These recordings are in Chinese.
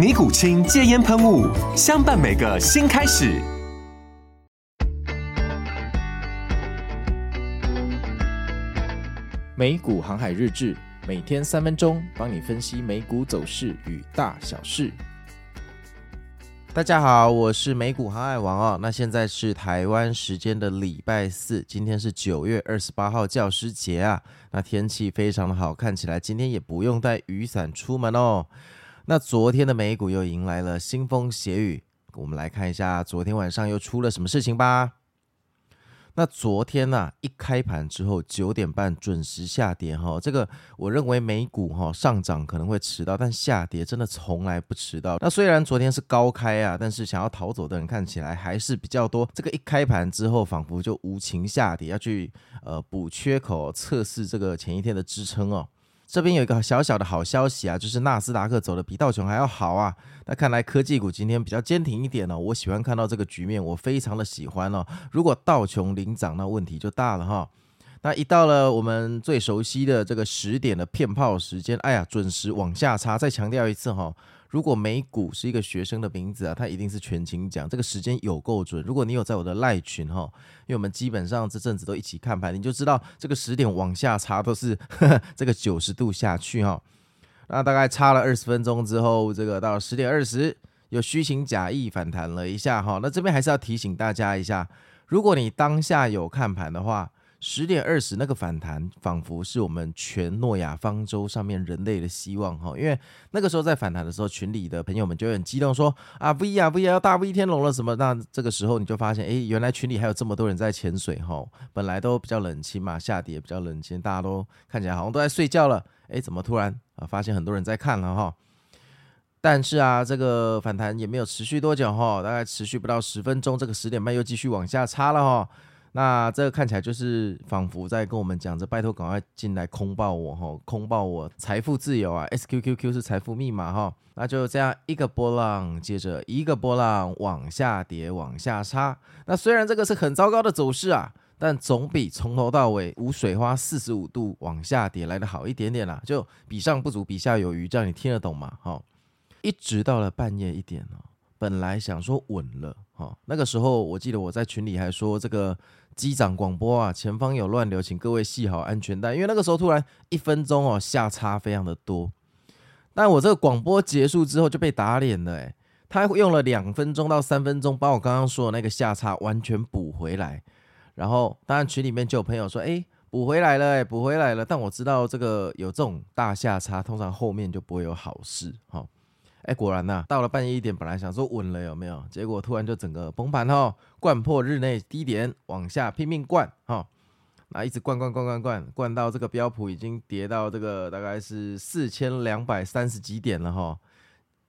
尼古清戒烟喷雾，相伴每个新开始。美股航海日志，每天三分钟，帮你分析美股走势与大小事。大家好，我是美股航海王哦。那现在是台湾时间的礼拜四，今天是九月二十八号教师节啊。那天气非常的好，看起来今天也不用带雨伞出门哦。那昨天的美股又迎来了腥风血雨，我们来看一下昨天晚上又出了什么事情吧。那昨天呢、啊，一开盘之后九点半准时下跌哈，这个我认为美股哈上涨可能会迟到，但下跌真的从来不迟到。那虽然昨天是高开啊，但是想要逃走的人看起来还是比较多。这个一开盘之后，仿佛就无情下跌，要去呃补缺口，测试这个前一天的支撑哦。这边有一个小小的好消息啊，就是纳斯达克走的比道琼还要好啊。那看来科技股今天比较坚挺一点哦。我喜欢看到这个局面，我非常的喜欢哦。如果道琼领涨，那问题就大了哈。那一到了我们最熟悉的这个十点的骗炮时间，哎呀，准时往下插。再强调一次哈。如果美股是一个学生的名字啊，他一定是全勤奖。这个时间有够准。如果你有在我的赖群哈，因为我们基本上这阵子都一起看盘，你就知道这个十点往下插都是呵呵这个九十度下去哈。那大概差了二十分钟之后，这个到十点二十有虚情假意反弹了一下哈。那这边还是要提醒大家一下，如果你当下有看盘的话。十点二十那个反弹，仿佛是我们全诺亚方舟上面人类的希望哈，因为那个时候在反弹的时候，群里的朋友们就很激动说啊 V 啊 V 啊要大 V 天龙了什么？那这个时候你就发现，哎，原来群里还有这么多人在潜水哈。本来都比较冷清嘛，下跌比较冷清，大家都看起来好像都在睡觉了，哎，怎么突然啊发现很多人在看了哈？但是啊，这个反弹也没有持续多久哈，大概持续不到十分钟，这个十点半又继续往下插了哈。那这个看起来就是仿佛在跟我们讲着，拜托赶快进来空爆我哈，空爆我财富自由啊，SQQQ 是财富密码哈。那就这样一个波浪接着一个波浪往下跌，往下插。那虽然这个是很糟糕的走势啊，但总比从头到尾无水花四十五度往下跌来的好一点点啦。就比上不足，比下有余，这样你听得懂吗？哈，一直到了半夜一点哦，本来想说稳了哦，那个时候我记得我在群里还说这个。机长广播啊，前方有乱流，请各位系好安全带。因为那个时候突然一分钟哦下差非常的多，但我这个广播结束之后就被打脸了诶，他用了两分钟到三分钟把我刚刚说的那个下差完全补回来。然后当然群里面就有朋友说，诶，补回来了诶，补回来了。但我知道这个有这种大下差，通常后面就不会有好事哈。哎，果然呐、到了半夜一点，本来想说稳了有没有？结果突然就整个崩盘哈，灌破日内低点，往下拼命灌哈，那一直灌灌灌灌灌，灌到这个标普已经跌到这个大概是四千两百三十几点了哈。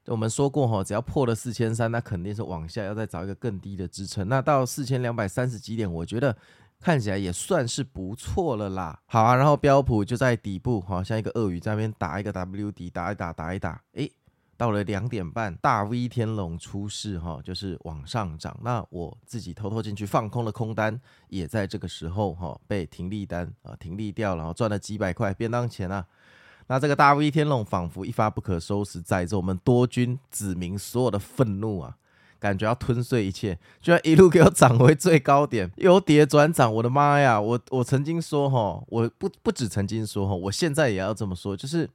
我们说过哈，只要破了四千三，那肯定是往下要再找一个更低的支撑。那到四千两百三十几点，我觉得看起来也算是不错了啦。好啊，然后标普就在底部哈，像一个鳄鱼在那边打一个 W 底，打一打，打一打，哎。到了两点半，大 V 天龙出世哈，就是往上涨。那我自己偷偷进去放空的空单，也在这个时候哈被停利单啊停利掉，然后赚了几百块便当钱啊。那这个大 V 天龙仿佛一发不可收拾，载着我们多军子民所有的愤怒啊，感觉要吞噬一切，居然一路给我涨回最高点，由跌转涨。我的妈呀！我我曾经说哈，我不不止曾经说哈，我现在也要这么说，就是。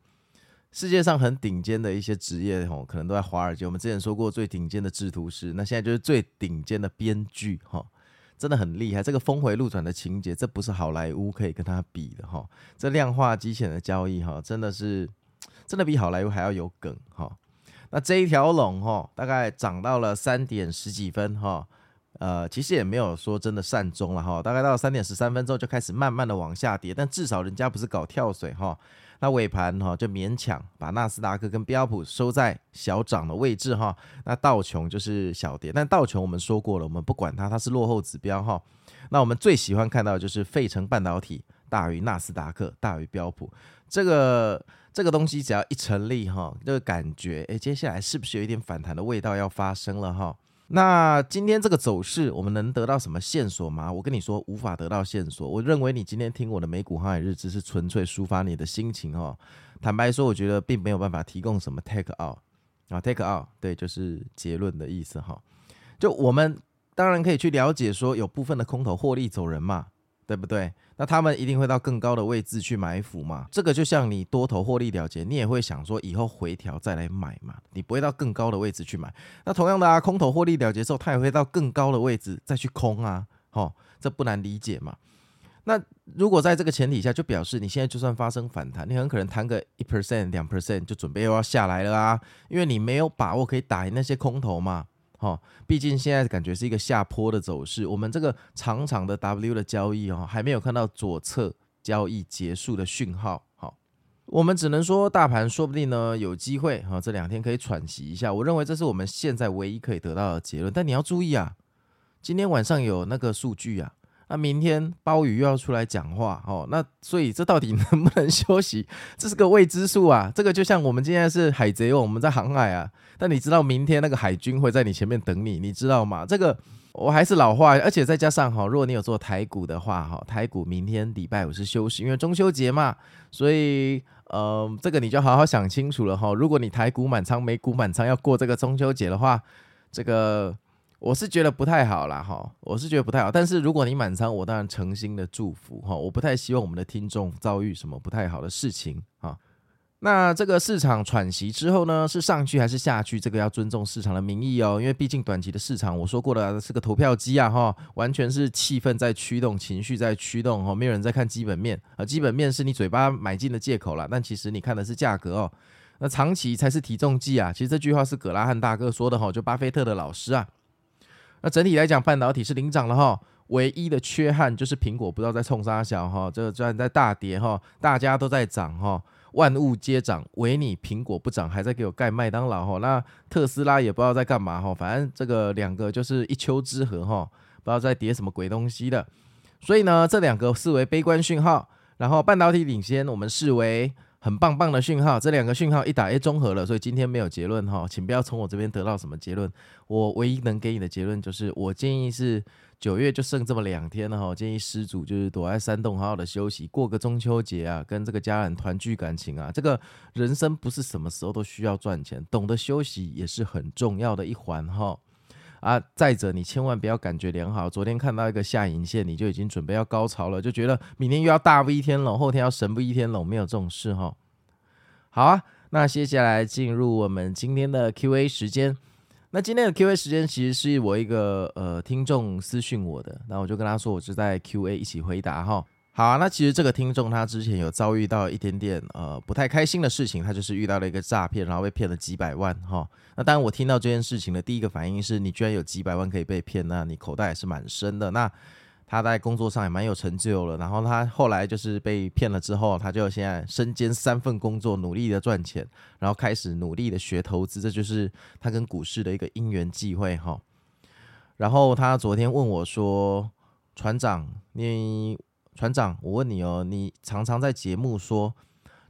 世界上很顶尖的一些职业吼，可能都在华尔街。我们之前说过最顶尖的制图师，那现在就是最顶尖的编剧哈。真的很厉害。这个峰回路转的情节，这不是好莱坞可以跟他比的哈。这量化机器人的交易哈，真的是真的比好莱坞还要有梗哈。那这一条龙哈，大概涨到了三点十几分哈。呃，其实也没有说真的善终了哈，大概到三点十三分之后就开始慢慢的往下跌，但至少人家不是搞跳水哈，那尾盘哈就勉强把纳斯达克跟标普收在小涨的位置哈，那道琼就是小跌，但道琼我们说过了，我们不管它，它是落后指标哈，那我们最喜欢看到的就是费城半导体大于纳斯达克大于标普，这个这个东西只要一成立哈，这个感觉哎，接下来是不是有一点反弹的味道要发生了哈？那今天这个走势，我们能得到什么线索吗？我跟你说，无法得到线索。我认为你今天听我的美股航海日志是纯粹抒发你的心情哦。坦白说，我觉得并没有办法提供什么 take out 啊，take out 对，就是结论的意思哈。就我们当然可以去了解说，有部分的空头获利走人嘛。对不对？那他们一定会到更高的位置去埋伏嘛。这个就像你多头获利了结，你也会想说以后回调再来买嘛。你不会到更高的位置去买。那同样的啊，空头获利了结之后，他也会到更高的位置再去空啊。哦，这不难理解嘛。那如果在这个前提下，就表示你现在就算发生反弹，你很可能弹个一 percent、两 percent 就准备又要下来了啊，因为你没有把握可以打赢那些空头嘛。哦，毕竟现在感觉是一个下坡的走势，我们这个长长的 W 的交易哦，还没有看到左侧交易结束的讯号。好，我们只能说大盘说不定呢有机会哈，这两天可以喘息一下。我认为这是我们现在唯一可以得到的结论。但你要注意啊，今天晚上有那个数据啊。那明天鲍宇又要出来讲话哦，那所以这到底 能不能休息，这是个未知数啊。这个就像我们今天是海贼王，我们在航海啊，但你知道明天那个海军会在你前面等你，你知道吗？这个我还是老话，而且再加上哈，如果你有做台股的话哈，台股明天礼拜五是休息，因为中秋节嘛，所以呃，这个你就好好想清楚了哈。如果你台股满仓、美股满仓要过这个中秋节的话，这个。我是觉得不太好啦，哈，我是觉得不太好。但是如果你满仓，我当然诚心的祝福哈。我不太希望我们的听众遭遇什么不太好的事情哈。那这个市场喘息之后呢，是上去还是下去？这个要尊重市场的民意哦，因为毕竟短期的市场，我说过了是个投票机啊，哈，完全是气氛在驱动，情绪在驱动，哈，没有人在看基本面啊。基本面是你嘴巴买进的借口啦，但其实你看的是价格哦。那长期才是体重计啊。其实这句话是葛拉汉大哥说的哈，就巴菲特的老师啊。那整体来讲，半导体是领涨了哈，唯一的缺憾就是苹果不知道在冲啥小哈，这个虽然在大跌哈，大家都在涨哈，万物皆涨，唯你苹果不涨，还在给我盖麦当劳哈。那特斯拉也不知道在干嘛哈，反正这个两个就是一丘之貉哈，不知道在叠什么鬼东西的。所以呢，这两个视为悲观讯号，然后半导体领先，我们视为。很棒棒的讯号，这两个讯号一打，诶，综合了，所以今天没有结论哈，请不要从我这边得到什么结论。我唯一能给你的结论就是，我建议是九月就剩这么两天了哈，建议失主就是躲在山洞好好的休息，过个中秋节啊，跟这个家人团聚感情啊。这个人生不是什么时候都需要赚钱，懂得休息也是很重要的一环哈。啊！再者，你千万不要感觉良好。昨天看到一个下影线，你就已经准备要高潮了，就觉得明天又要大 V 天龙，后天要神 V 天龙，没有这种事哈。好啊，那接下来进入我们今天的 Q&A 时间。那今天的 Q&A 时间其实是我一个呃听众私讯我的，那我就跟他说，我是在 Q&A 一起回答哈。好啊，那其实这个听众他之前有遭遇到一点点呃不太开心的事情，他就是遇到了一个诈骗，然后被骗了几百万哈。那当然我听到这件事情的第一个反应是你居然有几百万可以被骗，那你口袋也是蛮深的。那他在工作上也蛮有成就了，然后他后来就是被骗了之后，他就现在身兼三份工作，努力的赚钱，然后开始努力的学投资，这就是他跟股市的一个因缘际会哈。然后他昨天问我说：“船长，你？”船长，我问你哦，你常常在节目说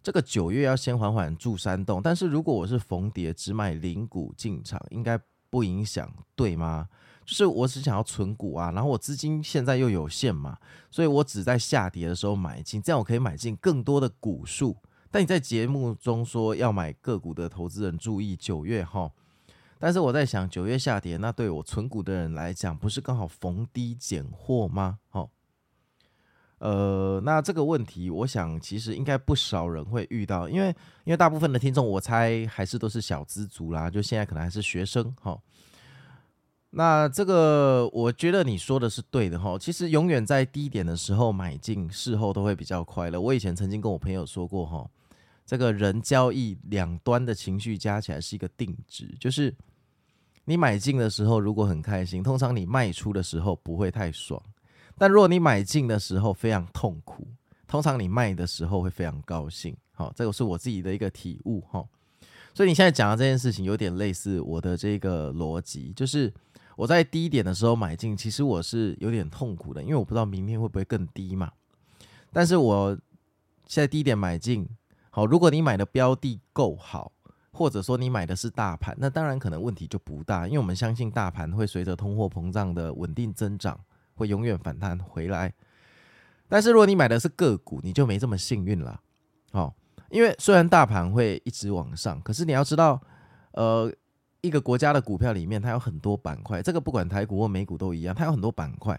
这个九月要先缓缓住山洞，但是如果我是逢跌只买零股进场，应该不影响，对吗？就是我只想要存股啊，然后我资金现在又有限嘛，所以我只在下跌的时候买进，这样我可以买进更多的股数。但你在节目中说要买个股的投资人注意九月哈，但是我在想九月下跌，那对我存股的人来讲，不是刚好逢低捡货吗？哈。呃，那这个问题，我想其实应该不少人会遇到，因为因为大部分的听众，我猜还是都是小资族啦，就现在可能还是学生哈。那这个我觉得你说的是对的哈。其实永远在低点的时候买进，事后都会比较快乐。我以前曾经跟我朋友说过哈，这个人交易两端的情绪加起来是一个定值，就是你买进的时候如果很开心，通常你卖出的时候不会太爽；但如果你买进的时候非常痛苦，通常你卖的时候会非常高兴。好，这个是我自己的一个体悟哈。所以你现在讲的这件事情有点类似我的这个逻辑，就是。我在低点的时候买进，其实我是有点痛苦的，因为我不知道明天会不会更低嘛。但是我现在低点买进，好，如果你买的标的够好，或者说你买的是大盘，那当然可能问题就不大，因为我们相信大盘会随着通货膨胀的稳定增长，会永远反弹回来。但是如果你买的是个股，你就没这么幸运了。好，因为虽然大盘会一直往上，可是你要知道，呃。一个国家的股票里面，它有很多板块。这个不管台股或美股都一样，它有很多板块。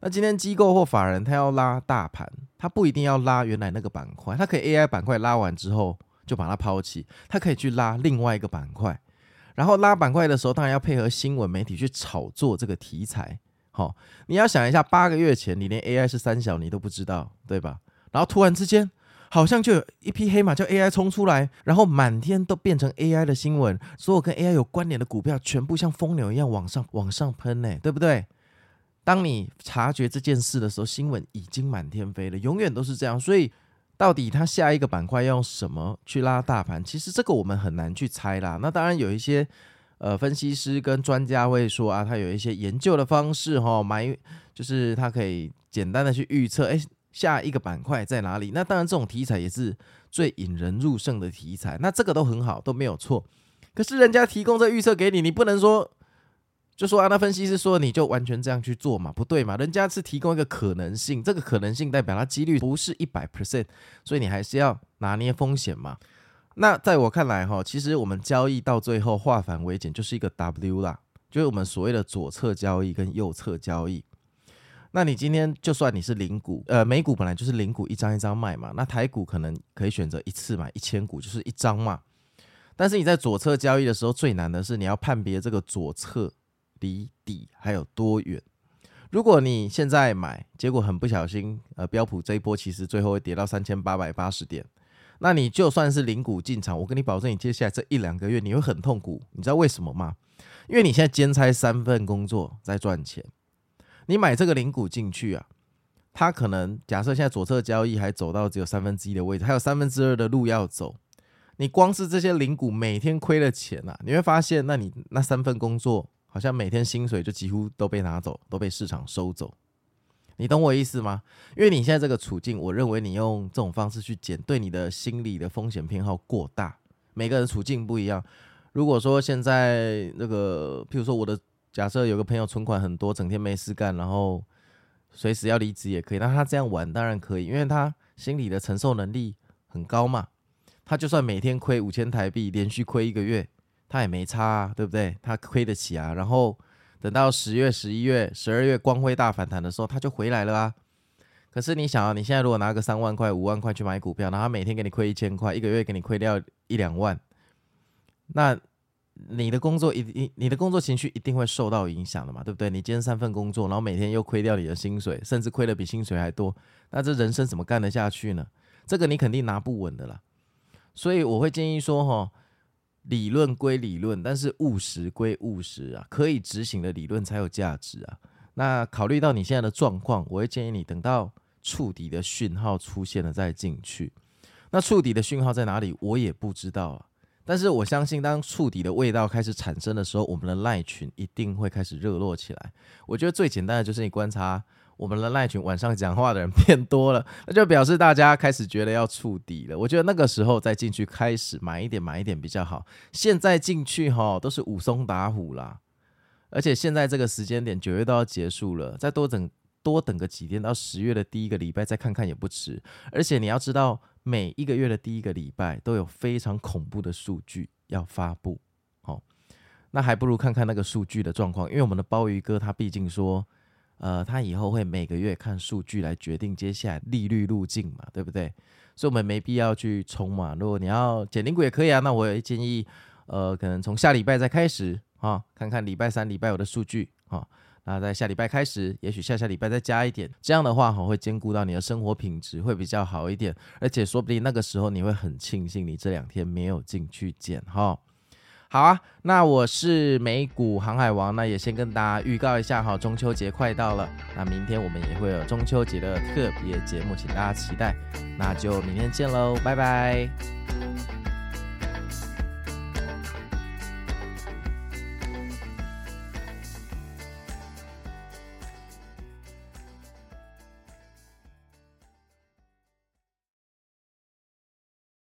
那今天机构或法人他要拉大盘，他不一定要拉原来那个板块，他可以 AI 板块拉完之后就把它抛弃，他可以去拉另外一个板块。然后拉板块的时候，当然要配合新闻媒体去炒作这个题材。好，你要想一下，八个月前你连 AI 是三小你都不知道，对吧？然后突然之间。好像就有一匹黑马叫 AI 冲出来，然后满天都变成 AI 的新闻，所有跟 AI 有关联的股票全部像疯牛一样往上往上喷呢，对不对？当你察觉这件事的时候，新闻已经满天飞了，永远都是这样。所以，到底它下一个板块要用什么去拉大盘？其实这个我们很难去猜啦。那当然有一些呃分析师跟专家会说啊，他有一些研究的方式哈，买就是他可以简单的去预测，哎。下一个板块在哪里？那当然，这种题材也是最引人入胜的题材。那这个都很好，都没有错。可是人家提供这预测给你，你不能说就说啊，那分析师说你就完全这样去做嘛？不对嘛？人家是提供一个可能性，这个可能性代表它几率不是一百 percent，所以你还是要拿捏风险嘛。那在我看来哈，其实我们交易到最后化繁为简，就是一个 W 啦，就是我们所谓的左侧交易跟右侧交易。那你今天就算你是零股，呃，美股本来就是零股一张一张卖嘛，那台股可能可以选择一次买一千股，就是一张嘛。但是你在左侧交易的时候，最难的是你要判别这个左侧离底还有多远。如果你现在买，结果很不小心，呃，标普这一波其实最后会跌到三千八百八十点，那你就算是零股进场，我跟你保证，你接下来这一两个月你会很痛苦，你知道为什么吗？因为你现在兼差三份工作在赚钱。你买这个零股进去啊，它可能假设现在左侧交易还走到只有三分之一的位置，还有三分之二的路要走。你光是这些零股每天亏了钱啊，你会发现，那你那三份工作好像每天薪水就几乎都被拿走，都被市场收走。你懂我意思吗？因为你现在这个处境，我认为你用这种方式去减，对你的心理的风险偏好过大。每个人处境不一样。如果说现在那个，譬如说我的。假设有个朋友存款很多，整天没事干，然后随时要离职也可以。那他这样玩当然可以，因为他心理的承受能力很高嘛。他就算每天亏五千台币，连续亏一个月，他也没差啊，对不对？他亏得起啊。然后等到十月、十一月、十二月光辉大反弹的时候，他就回来了啊。可是你想啊，你现在如果拿个三万块、五万块去买股票，然后他每天给你亏一千块，一个月给你亏掉一两万，那。你的工作一定，你的工作情绪一定会受到影响的嘛，对不对？你今天三份工作，然后每天又亏掉你的薪水，甚至亏得比薪水还多，那这人生怎么干得下去呢？这个你肯定拿不稳的啦。所以我会建议说，哈，理论归理论，但是务实归务实啊，可以执行的理论才有价值啊。那考虑到你现在的状况，我会建议你等到触底的讯号出现了再进去。那触底的讯号在哪里？我也不知道啊。但是我相信，当触底的味道开始产生的时候，我们的赖群一定会开始热络起来。我觉得最简单的就是你观察我们的赖群晚上讲话的人变多了，那就表示大家开始觉得要触底了。我觉得那个时候再进去开始买一点买一点比较好。现在进去哈都是武松打虎啦，而且现在这个时间点九月都要结束了，再多等多等个几天到十月的第一个礼拜再看看也不迟。而且你要知道。每一个月的第一个礼拜都有非常恐怖的数据要发布，好，那还不如看看那个数据的状况，因为我们的鲍鱼哥他毕竟说，呃，他以后会每个月看数据来决定接下来利率路径嘛，对不对？所以我们没必要去冲嘛。如果你要减零股也可以啊，那我也建议，呃，可能从下礼拜再开始，哈，看看礼拜三、礼拜五的数据哈。那在下礼拜开始，也许下下礼拜再加一点，这样的话哈，会兼顾到你的生活品质，会比较好一点。而且说不定那个时候你会很庆幸你这两天没有进去减哈。好啊，那我是美股航海王，那也先跟大家预告一下哈，中秋节快到了，那明天我们也会有中秋节的特别节目，请大家期待。那就明天见喽，拜拜。